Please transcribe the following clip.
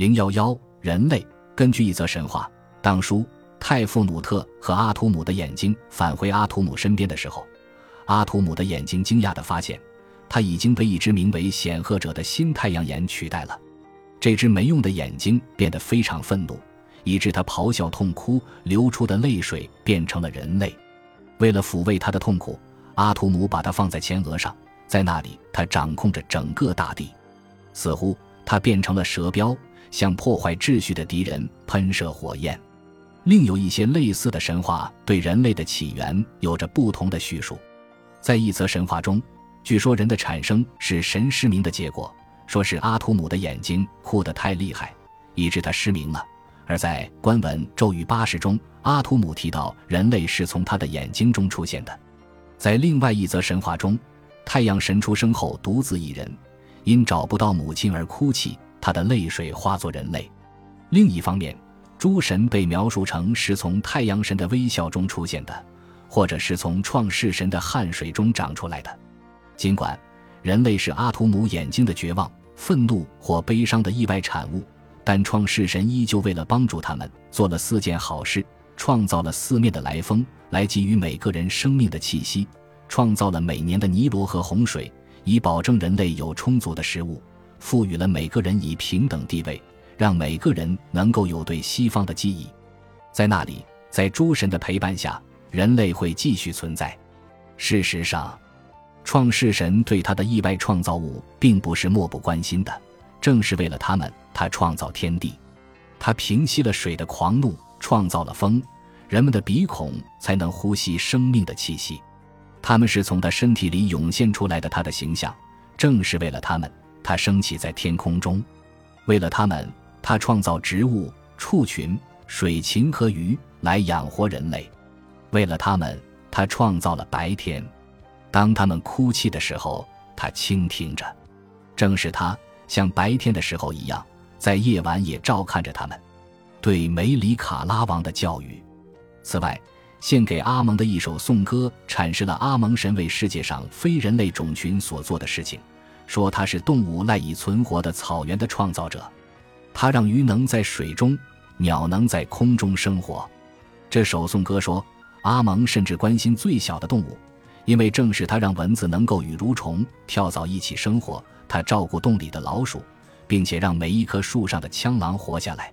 零幺幺，人类根据一则神话，当初泰夫努特和阿图姆的眼睛返回阿图姆身边的时候，阿图姆的眼睛惊讶地发现，他已经被一只名为显赫者的新太阳眼取代了。这只没用的眼睛变得非常愤怒，以致他咆哮痛哭，流出的泪水变成了人类。为了抚慰他的痛苦，阿图姆把它放在前额上，在那里他掌控着整个大地。似乎他变成了蛇标，向破坏秩序的敌人喷射火焰。另有一些类似的神话对人类的起源有着不同的叙述。在一则神话中，据说人的产生是神失明的结果。说是阿图姆的眼睛哭得太厉害，以致他失明了。而在官文咒语八十中，阿图姆提到人类是从他的眼睛中出现的。在另外一则神话中，太阳神出生后独自一人，因找不到母亲而哭泣，他的泪水化作人类。另一方面，诸神被描述成是从太阳神的微笑中出现的，或者是从创世神的汗水中长出来的。尽管人类是阿图姆眼睛的绝望。愤怒或悲伤的意外产物，但创世神依旧为了帮助他们做了四件好事：创造了四面的来风，来给予每个人生命的气息；创造了每年的尼罗河洪水，以保证人类有充足的食物；赋予了每个人以平等地位，让每个人能够有对西方的记忆。在那里，在诸神的陪伴下，人类会继续存在。事实上。创世神对他的意外创造物并不是漠不关心的，正是为了他们，他创造天地，他平息了水的狂怒，创造了风，人们的鼻孔才能呼吸生命的气息。他们是从他身体里涌现出来的，他的形象正是为了他们，他升起在天空中，为了他们，他创造植物、畜群、水禽和鱼来养活人类，为了他们，他创造了白天。当他们哭泣的时候，他倾听着；正是他像白天的时候一样，在夜晚也照看着他们。对梅里卡拉王的教育。此外，献给阿蒙的一首颂歌阐释了阿蒙神为世界上非人类种群所做的事情，说他是动物赖以存活的草原的创造者，他让鱼能在水中，鸟能在空中生活。这首颂歌说，阿蒙甚至关心最小的动物。因为正是他让蚊子能够与蠕虫、跳蚤一起生活，他照顾洞里的老鼠，并且让每一棵树上的蜣螂活下来。